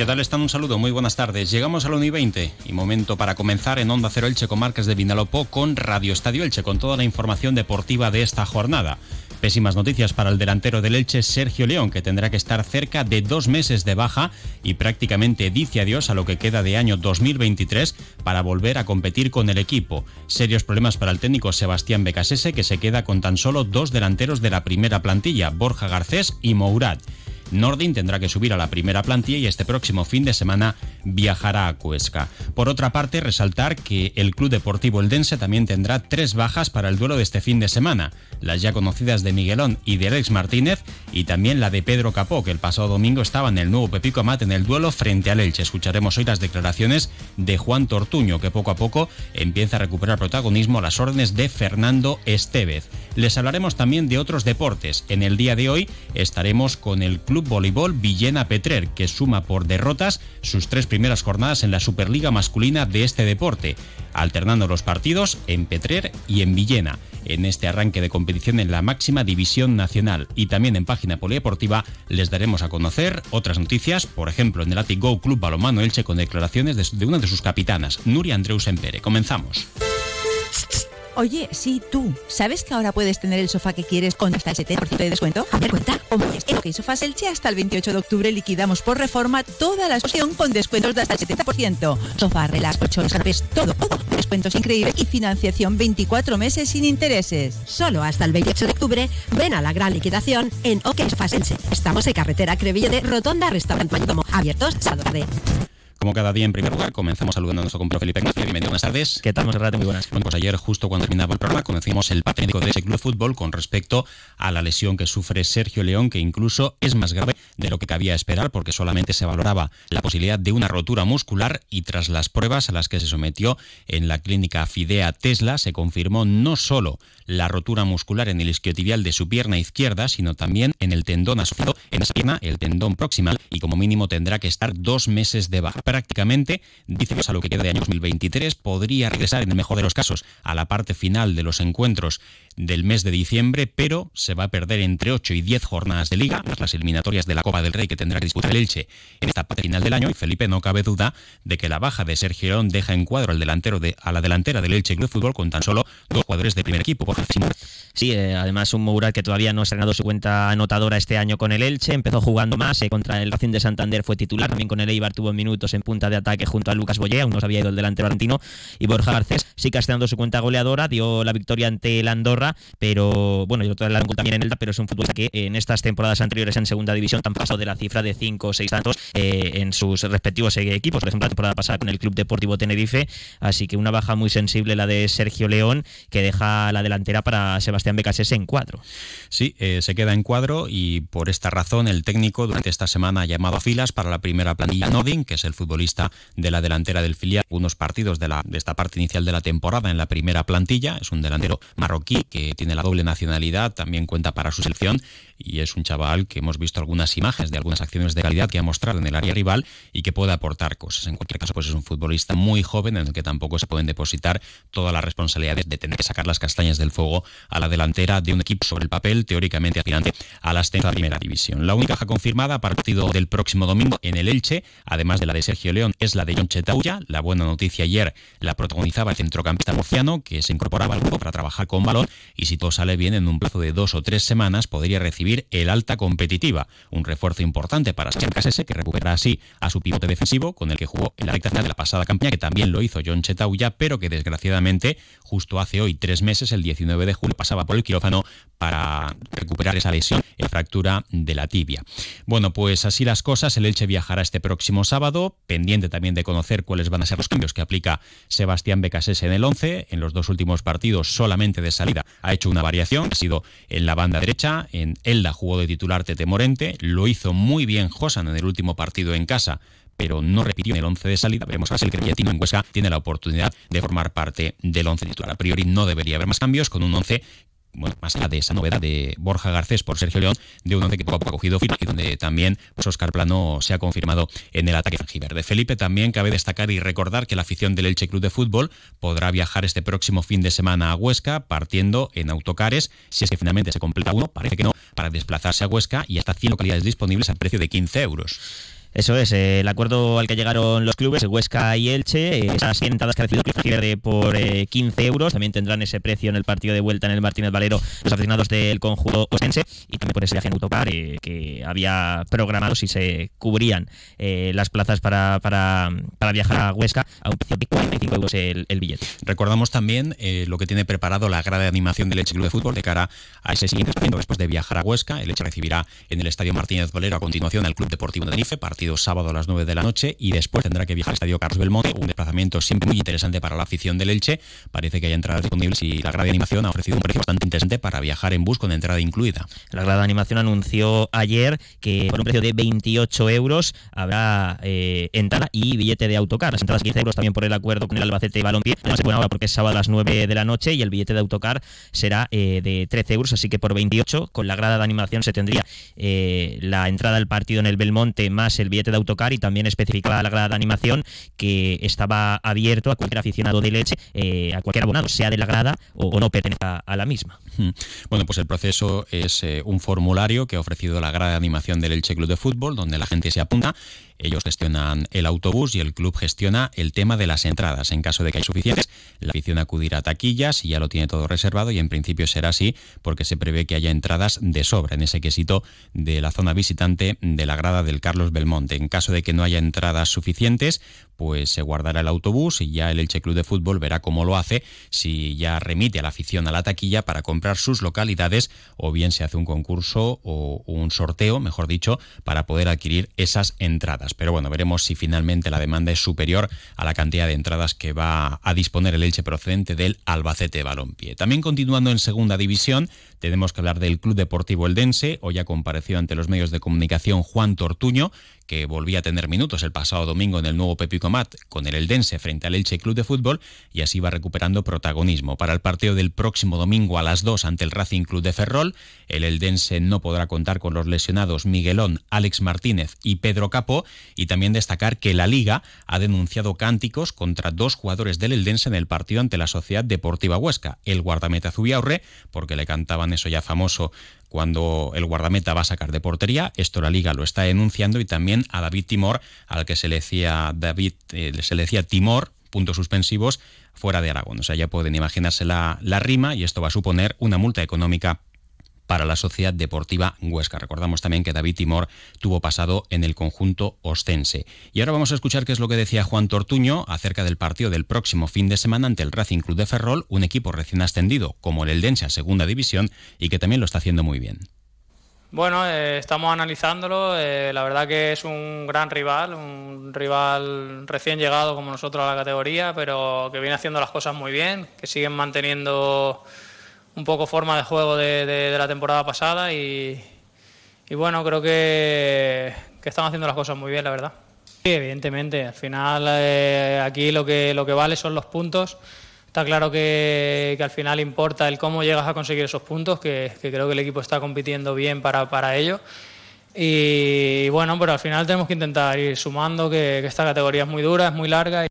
¿Qué tal están? Un saludo, muy buenas tardes. Llegamos al 1 y 20 y momento para comenzar en Onda Cero Elche con Marques de Vinalopó con Radio Estadio Elche con toda la información deportiva de esta jornada. Pésimas noticias para el delantero del Elche, Sergio León, que tendrá que estar cerca de dos meses de baja y prácticamente dice adiós a lo que queda de año 2023 para volver a competir con el equipo. Serios problemas para el técnico Sebastián Becasese, que se queda con tan solo dos delanteros de la primera plantilla, Borja Garcés y Mourad. Nordin tendrá que subir a la primera plantilla y este próximo fin de semana viajará a Cuesca. Por otra parte, resaltar que el Club Deportivo Eldense también tendrá tres bajas para el duelo de este fin de semana, las ya conocidas de Miguelón y de Alex Martínez y también la de Pedro Capó, que el pasado domingo estaba en el nuevo Pepico Amat en el duelo frente al Elche. Escucharemos hoy las declaraciones de Juan Tortuño, que poco a poco empieza a recuperar protagonismo a las órdenes de Fernando Estevez. Les hablaremos también de otros deportes. En el día de hoy estaremos con el Club Voleibol Villena Petrer, que suma por derrotas sus tres primeras jornadas en la Superliga masculina de este deporte, alternando los partidos en Petrer y en Villena, en este arranque de competición en la máxima división nacional. Y también en página polideportiva les daremos a conocer otras noticias, por ejemplo en el Atigo Club Balomano Elche con declaraciones de, una de sus capitanas, Nuria Andreu Sempere. Comenzamos. Oye, sí, tú. ¿Sabes que ahora puedes tener el sofá que quieres con hasta el 70% de descuento? A ver, cuenta. En OK Sofás Elche hasta el 28 de octubre liquidamos por reforma toda la exposición con descuentos de hasta el 70%. Sofá, relax, colchones, canapés, todo, todo. Descuentos increíbles y financiación 24 meses sin intereses. Solo hasta el 28 de octubre ven a la gran liquidación en OK Elche. Estamos en carretera Creville de Rotonda Restaurante Mayordomo. Abiertos sábado tarde. Como cada día, en primer lugar, comenzamos saludando a nuestro compañero Felipe Ignacio. Bienvenido, buenas tardes. ¿Qué tal, Monserrate? Muy buenas. Bueno, pues ayer, justo cuando terminaba el programa, conocimos el patético de ese club de fútbol con respecto a la lesión que sufre Sergio León, que incluso es más grave de lo que cabía esperar, porque solamente se valoraba la posibilidad de una rotura muscular y tras las pruebas a las que se sometió en la clínica Fidea Tesla, se confirmó no solo la rotura muscular en el isquiotibial de su pierna izquierda, sino también en el tendón asociado en esa pierna, el tendón proximal, y como mínimo tendrá que estar dos meses de baja. Prácticamente, dice que a lo que queda de año 2023, podría regresar en el mejor de los casos a la parte final de los encuentros del mes de diciembre, pero se va a perder entre 8 y 10 jornadas de liga, las eliminatorias de la Copa del Rey que tendrá que disputar el Elche en esta parte final del año. Y Felipe, no cabe duda de que la baja de Sergio León deja en cuadro al delantero de, a la delantera del Elche Club Fútbol con tan solo dos jugadores de primer equipo. Sí, eh, además un Mourad que todavía no ha estrenado su cuenta anotadora este año con el Elche, empezó jugando más, eh, contra el Racing de Santander fue titular, también con el Eibar tuvo minutos en punta de ataque junto a Lucas Boyé, aún no se había ido el delantero argentino, y Borja Garcés sí estrenado su cuenta goleadora, dio la victoria ante el Andorra, pero bueno, yo la también en el pero es un futbolista que en estas temporadas anteriores en segunda división han pasado de la cifra de 5 o 6 tantos eh, en sus respectivos equipos, por ejemplo la temporada pasada con el Club Deportivo Tenerife, así que una baja muy sensible la de Sergio León, que deja la delantera para Sebastián Becasese en cuadro. Sí, eh, se queda en cuadro y por esta razón el técnico durante esta semana ha llamado a filas para la primera plantilla Nodin, que es el futbolista de la delantera del filial, unos partidos de, la, de esta parte inicial de la temporada en la primera plantilla. Es un delantero marroquí que tiene la doble nacionalidad, también cuenta para su selección y es un chaval que hemos visto algunas imágenes de algunas acciones de calidad que ha mostrado en el área rival y que puede aportar cosas. En cualquier caso, pues es un futbolista muy joven en el que tampoco se pueden depositar todas las responsabilidades de tener que sacar las castañas del fuego a la delantera de un equipo sobre el papel teóricamente aspirante a la primera división. La única confirmada para el partido del próximo domingo en el Elche, además de la de Sergio León, es la de John Chetauya. La buena noticia ayer la protagonizaba el centrocampista murciano que se incorporaba al grupo para trabajar con balón y si todo sale bien en un plazo de dos o tres semanas podría recibir el alta competitiva, un refuerzo importante para Casese que recupera así a su pivote defensivo con el que jugó en la recta final de la pasada campaña que también lo hizo John Chetauya pero que desgraciadamente justo hace hoy tres meses, el 19 de julio, pasaba por el quirófano para recuperar esa lesión en fractura de la tibia. Bueno, pues así las cosas, el Elche viajará este próximo sábado, pendiente también de conocer cuáles van a ser los cambios que aplica Sebastián Becasés en el 11. En los dos últimos partidos, solamente de salida, ha hecho una variación, ha sido en la banda derecha, en Elda jugó de titular Tete Morente, lo hizo muy bien Josan en el último partido en casa, pero no repitió en el 11 de salida. Veremos a ver si el Creyatino en Huesca tiene la oportunidad de formar parte del 11 titular. A priori no debería haber más cambios con un 11 bueno, más allá de esa novedad de Borja Garcés por Sergio León, de un once que poco a poco ha cogido firma y donde también pues, Oscar Plano se ha confirmado en el ataque de Felipe también cabe destacar y recordar que la afición del Elche Club de Fútbol podrá viajar este próximo fin de semana a Huesca partiendo en autocares, si es que finalmente se completa uno, parece que no, para desplazarse a Huesca y hasta 100 localidades disponibles al precio de 15 euros. Eso es, eh, el acuerdo al que llegaron los clubes, Huesca y Elche, eh, esas 100 entradas que ha recibido el por 15 eh, euros, también tendrán ese precio en el partido de vuelta en el Martínez Valero los aficionados del conjunto ostense y también por ese viaje en autocar que había programado si se cubrían las plazas para, para, para, viajar a Huesca a un precio de 45 euros el, billete. Recordamos también lo que tiene preparado la grada de animación del Elche Club de Fútbol de cara a ese siguiente partido después de viajar a Huesca. El Elche recibirá en el Estadio Martínez Valero a continuación al Club Deportivo de Tenerife, sábado a las 9 de la noche y después tendrá que viajar al Estadio Carlos Belmonte, un desplazamiento siempre muy interesante para la afición del Elche. Parece que hay entradas disponibles y la grada de animación ha ofrecido un precio bastante interesante para viajar en bus con entrada incluida. La grada de animación anunció ayer que por un precio de 28 euros habrá eh, entrada y billete de autocar. Las entradas 15 euros también por el acuerdo con el Albacete Balompié. No se ahora porque es sábado a las 9 de la noche y el billete de autocar será eh, de 13 euros, así que por 28 con la grada de animación se tendría eh, la entrada al partido en el Belmonte más el billete de autocar y también especificaba la grada de animación que estaba abierto a cualquier aficionado de leche, eh, a cualquier abonado, sea de la grada o, no pertenezca a la misma. Hmm. Bueno, pues el proceso es eh, un formulario que ha ofrecido la grada de animación del Elche Club de Fútbol, donde la gente se apunta ellos gestionan el autobús y el club gestiona el tema de las entradas. En caso de que hay suficientes, la afición acudirá a taquillas y ya lo tiene todo reservado y en principio será así porque se prevé que haya entradas de sobra en ese quesito de la zona visitante de la grada del Carlos Belmonte. En caso de que no haya entradas suficientes, pues se guardará el autobús y ya el Elche Club de Fútbol verá cómo lo hace, si ya remite a la afición a la taquilla para comprar sus localidades o bien se hace un concurso o un sorteo, mejor dicho, para poder adquirir esas Pero bueno, veremos si finalmente la demanda es superior a la cantidad de entradas que va a disponer el Elche procedente del Albacete Balompié. También continuando en segunda división, tenemos que hablar del Club Deportivo Eldense. Hoy ha comparecido ante los medios de comunicación Juan Tortuño, que volvía a tener minutos el pasado domingo en el nuevo Pepico Mat con el Eldense frente al Elche Club de Fútbol y así va recuperando protagonismo. Para el partido del próximo domingo a las 2 ante el Racing Club de Ferrol, el Eldense no podrá contar con los lesionados Miguelón, Alex Martínez y Pedro Capó y también destacar que la Liga ha denunciado cánticos contra dos jugadores del Eldense en el partido ante la Sociedad Deportiva Huesca, el guardameta Zubiaurre, porque le cantaban eso ya famoso cuando el guardameta va a sacar de portería. Esto la liga lo está denunciando y también a David Timor, al que se le decía David, eh, se le decía Timor, puntos suspensivos, fuera de Aragón. O sea, ya pueden imaginarse la, la rima y esto va a suponer una multa económica para la Sociedad Deportiva Huesca. Recordamos también que David Timor tuvo pasado en el conjunto ostense. Y ahora vamos a escuchar qué es lo que decía Juan Tortuño acerca del partido del próximo fin de semana ante el Racing Club de Ferrol, un equipo recién ascendido como el Eldense a Segunda División y que también lo está haciendo muy bien. Bueno, eh, estamos analizándolo. Eh, la verdad que es un gran rival, un rival recién llegado como nosotros a la categoría, pero que viene haciendo las cosas muy bien, que siguen manteniendo un poco forma de juego de, la temporada pasada y, bueno, creo que, que estamos haciendo las cosas muy bien, la verdad. Sí, evidentemente, al final eh, aquí lo que, lo que vale son los puntos. Está claro que, al final importa el cómo llegas a conseguir esos puntos, que, creo que el equipo está compitiendo bien para, para ello. Y bueno, pero al final tenemos que intentar ir sumando, que, que esta categoría es muy dura, es muy larga.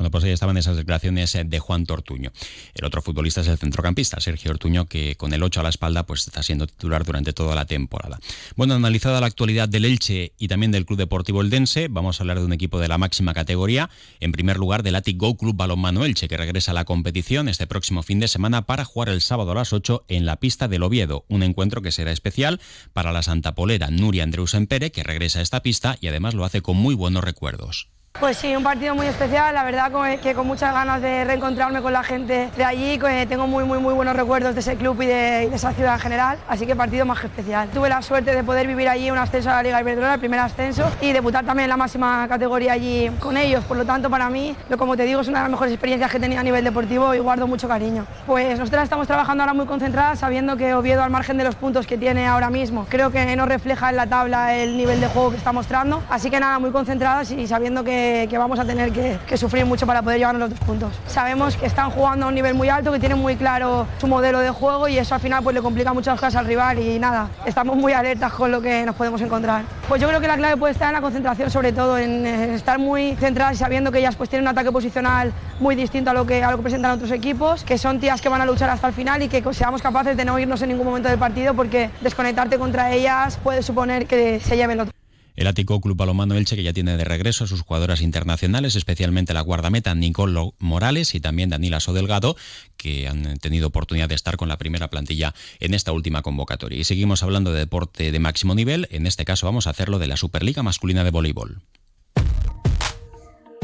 Bueno, pues ahí estaban esas declaraciones eh, de Juan Tortuño. El otro futbolista es el centrocampista, Sergio Ortuño, que con el 8 a la espalda pues está siendo titular durante toda la temporada. Bueno, analizada la actualidad del Elche y también del Club Deportivo Eldense, vamos a hablar de un equipo de la máxima categoría. En primer lugar, del Atic Go Club Balonmano Elche, que regresa a la competición este próximo fin de semana para jugar el sábado a las 8 en la pista del Oviedo. Un encuentro que será especial para la Santa Polera Nuria Andreusen Pere, que regresa a esta pista y además lo hace con muy buenos recuerdos. Pues sí, un partido muy especial, la verdad que con muchas ganas de reencontrarme con la gente de allí, tengo muy muy muy buenos recuerdos de ese club y de, esa ciudad en general, así que partido más que especial. Tuve la suerte de poder vivir allí un ascenso a la Liga Iberdrola, el primer ascenso, y debutar también en la máxima categoría allí con ellos, por lo tanto para mí, como te digo, es una de las mejores experiencias que he tenido a nivel deportivo y guardo mucho cariño. Pues nosotras estamos trabajando ahora muy concentradas, sabiendo que Oviedo al margen de los puntos que tiene ahora mismo, creo que no refleja en la tabla el nivel de juego que está mostrando, así que nada, muy concentradas y sabiendo que que, vamos a tener que, sufrir mucho para poder llevarnos los dos puntos. Sabemos que están jugando a un nivel muy alto, que tienen muy claro su modelo de juego y eso al final pues le complica muchas cosas al rival y nada, estamos muy alertas con lo que nos podemos encontrar. Pues yo creo que la clave puede estar en la concentración sobre todo, en estar muy centradas y sabiendo que ellas pues tienen un ataque posicional muy distinto a lo que, a presentan otros equipos, que son tías que van a luchar hasta el final y que seamos capaces de no irnos en ningún momento del partido porque desconectarte contra ellas puede suponer que se lleven otro. El Ático Club Balomano Elche que ya tiene de regreso a sus jugadoras internacionales, especialmente la guardameta Nicole Morales y también Daniela Sodelgado, que han tenido oportunidad de estar con la primera plantilla en esta última convocatoria. Y seguimos hablando de deporte de máximo nivel, en este caso vamos a hacerlo de la Superliga Masculina de Voleibol.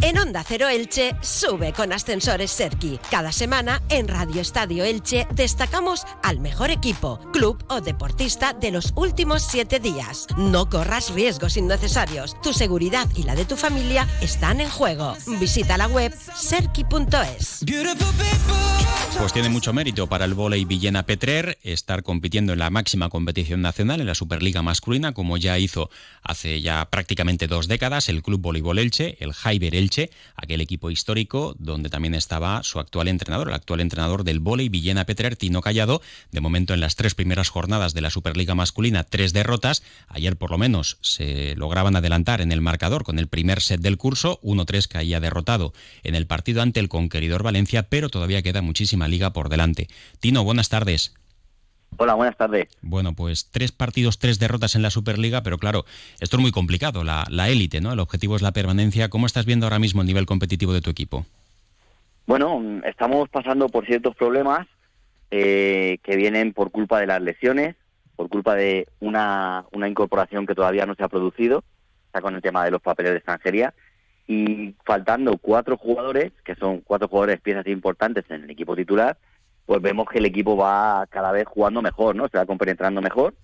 En Onda Cero Elche sube con ascensores Serki. Cada semana en Radio Estadio Elche destacamos al mejor equipo, club o deportista de los últimos siete días. No corras riesgos innecesarios. Tu seguridad y la de tu familia están en juego. Visita la web serki.es. Pues tiene mucho mérito para el volei Villena Petrer estar compitiendo en la máxima competición nacional, en la Superliga masculina, como ya hizo hace ya prácticamente dos décadas el Club Voleibol Elche, el Jaiber Elche, aquel equipo histórico donde también estaba su actual entrenador, el actual entrenador del volei Villena Petrer, Tino Callado. De momento en las tres primeras jornadas de la Superliga masculina, tres derrotas. Ayer por lo menos se lograban adelantar en el marcador con el primer set del curso, 1-3 caía derrotado en el partido ante el conqueridor Valencia, pero todavía queda muchísima liga por delante. Tino, buenas tardes. Hola, buenas tardes. Bueno, pues tres partidos, tres derrotas en la Superliga, pero claro, esto es muy complicado, la, élite, ¿no? El objetivo es la permanencia. ¿Cómo estás viendo ahora mismo el nivel competitivo de tu equipo? Bueno, estamos pasando por ciertos problemas eh, que vienen por culpa de las lesiones, por culpa de una, una incorporación que todavía no se ha producido, está con el tema de los papeles de extranjería, y faltando cuatro jugadores, que son cuatro jugadores piezas importantes en el equipo titular, pues vemos que el equipo va cada vez jugando mejor, ¿no? Se va compenetrando mejor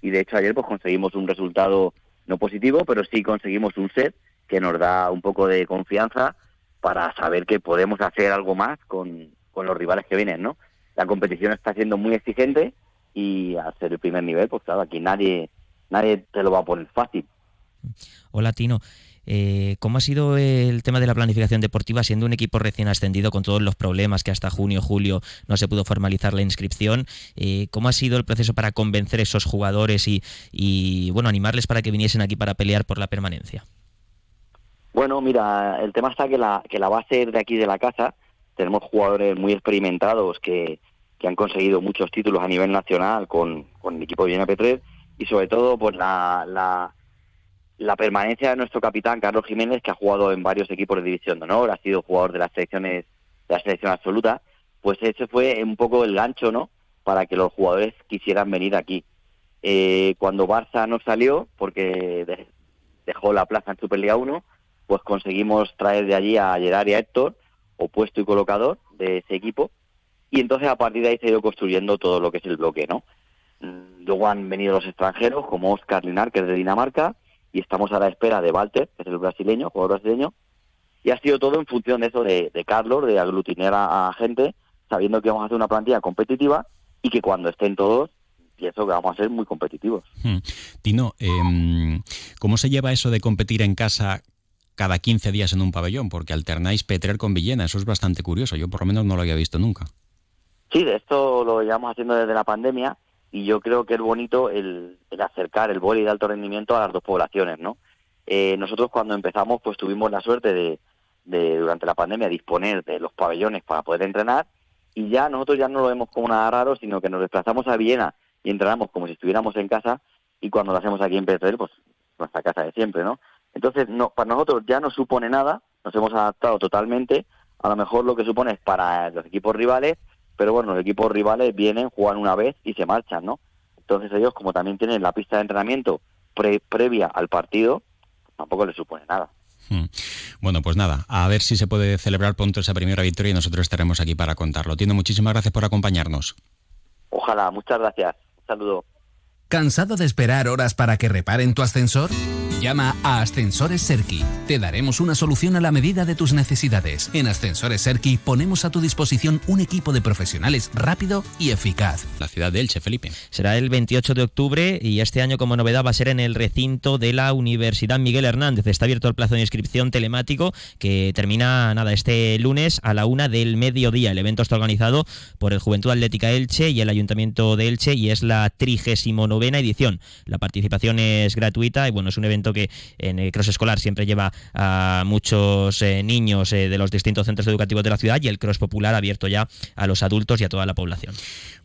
y de hecho ayer pues conseguimos un resultado no positivo, pero sí conseguimos un set que nos da un poco de confianza para saber que podemos hacer algo más con, con los rivales que vienen, ¿no? La competición está siendo muy exigente y al ser el primer nivel, pues claro, aquí nadie nadie te lo va a poner fácil. Hola Tino, eh, ¿Cómo ha sido el tema de la planificación deportiva siendo un equipo recién ascendido con todos los problemas que hasta junio, julio no se pudo formalizar la inscripción? Eh, ¿Cómo ha sido el proceso para convencer a esos jugadores y, bueno, animarles para que viniesen aquí para pelear por la permanencia? Bueno, mira, el tema está que la, que la base de aquí de la casa, tenemos jugadores muy experimentados que, han conseguido muchos títulos a nivel nacional con, el equipo de Viena P3 y sobre todo pues la la permanencia de nuestro capitán Carlos Jiménez, que ha jugado en varios equipos de división de honor, ha sido jugador de las selecciones de la selección absoluta, pues ese fue un poco el gancho, ¿no? Para que los jugadores quisieran venir aquí. Eh, cuando Barça no salió, porque dejó la plaza en Superliga 1, pues conseguimos traer de allí a Gerard y a Héctor, opuesto y colocador de ese equipo, y entonces a partir de ahí se ha ido construyendo todo lo que es el bloque, ¿no? Mm, luego han venido los extranjeros, como Oscar Linar, que es de Dinamarca, y estamos a la espera de Walter, que es el brasileño, jugador brasileño, y ha sido todo en función de eso de, Carlos, de aglutinar a, gente, sabiendo que vamos a hacer una plantilla competitiva y que cuando estén todos, pienso que vamos a ser muy competitivos. Hmm. Tino, em, ¿cómo se lleva eso de competir en casa cada 15 días en un pabellón? Porque alternáis Petrer con Villena, eso es bastante curioso, yo por lo menos no lo había visto nunca. Sí, de esto lo llevamos haciendo desde la pandemia y yo creo que es bonito el, acercar el boli de alto rendimiento a las dos poblaciones, ¿no? Eh, nosotros cuando empezamos pues tuvimos la suerte de, durante la pandemia disponer de los pabellones para poder entrenar y ya nosotros ya no lo vemos como nada raro, sino que nos desplazamos a Viena y entrenamos como si estuviéramos en casa y cuando lo hacemos aquí en Petrel, pues nuestra casa de siempre, ¿no? Entonces, no, para nosotros ya no supone nada, nos hemos adaptado totalmente, a lo mejor lo que supone es para los equipos rivales pero bueno, los equipos rivales vienen, juegan una vez y se marchan, ¿no? Entonces ellos, como también tienen la pista de entrenamiento previa al partido, tampoco les supone nada. Hmm. Bueno, pues nada, a ver si se puede celebrar pronto esa primera victoria y nosotros estaremos aquí para contarlo. Tiene muchísimas gracias por acompañarnos. Ojalá, muchas gracias. Un saludo. ¿Cansado de esperar horas para que reparen tu ascensor? Llama a Ascensores Serki. Te daremos una solución a la medida de tus necesidades. En Ascensores Serki ponemos a tu disposición un equipo de profesionales rápido y eficaz. La ciudad de Elche, Felipe. Será el 28 de octubre y este año como novedad va a ser en el recinto de la Universidad Miguel Hernández. Está abierto el plazo de inscripción telemático que termina nada este lunes a la una del mediodía. El evento está organizado por el Juventud Atlética Elche y el Ayuntamiento de Elche y es la 39 edición. La participación es gratuita y bueno, es un evento que en el cross escolar siempre lleva a muchos eh, niños eh, de los distintos centros educativos de la ciudad y el cross popular abierto ya a los adultos y a toda la población.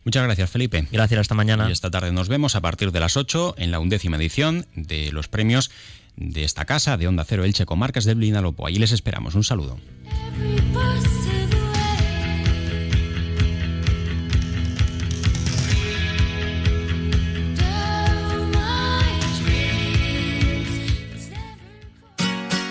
Muchas gracias, Felipe. Gracias, hasta mañana. Y esta tarde nos vemos a partir de las 8 en la undécima edición de los premios de esta casa de Onda Cero Elche Comarcas de Blinalopo. Allí les esperamos. Un saludo.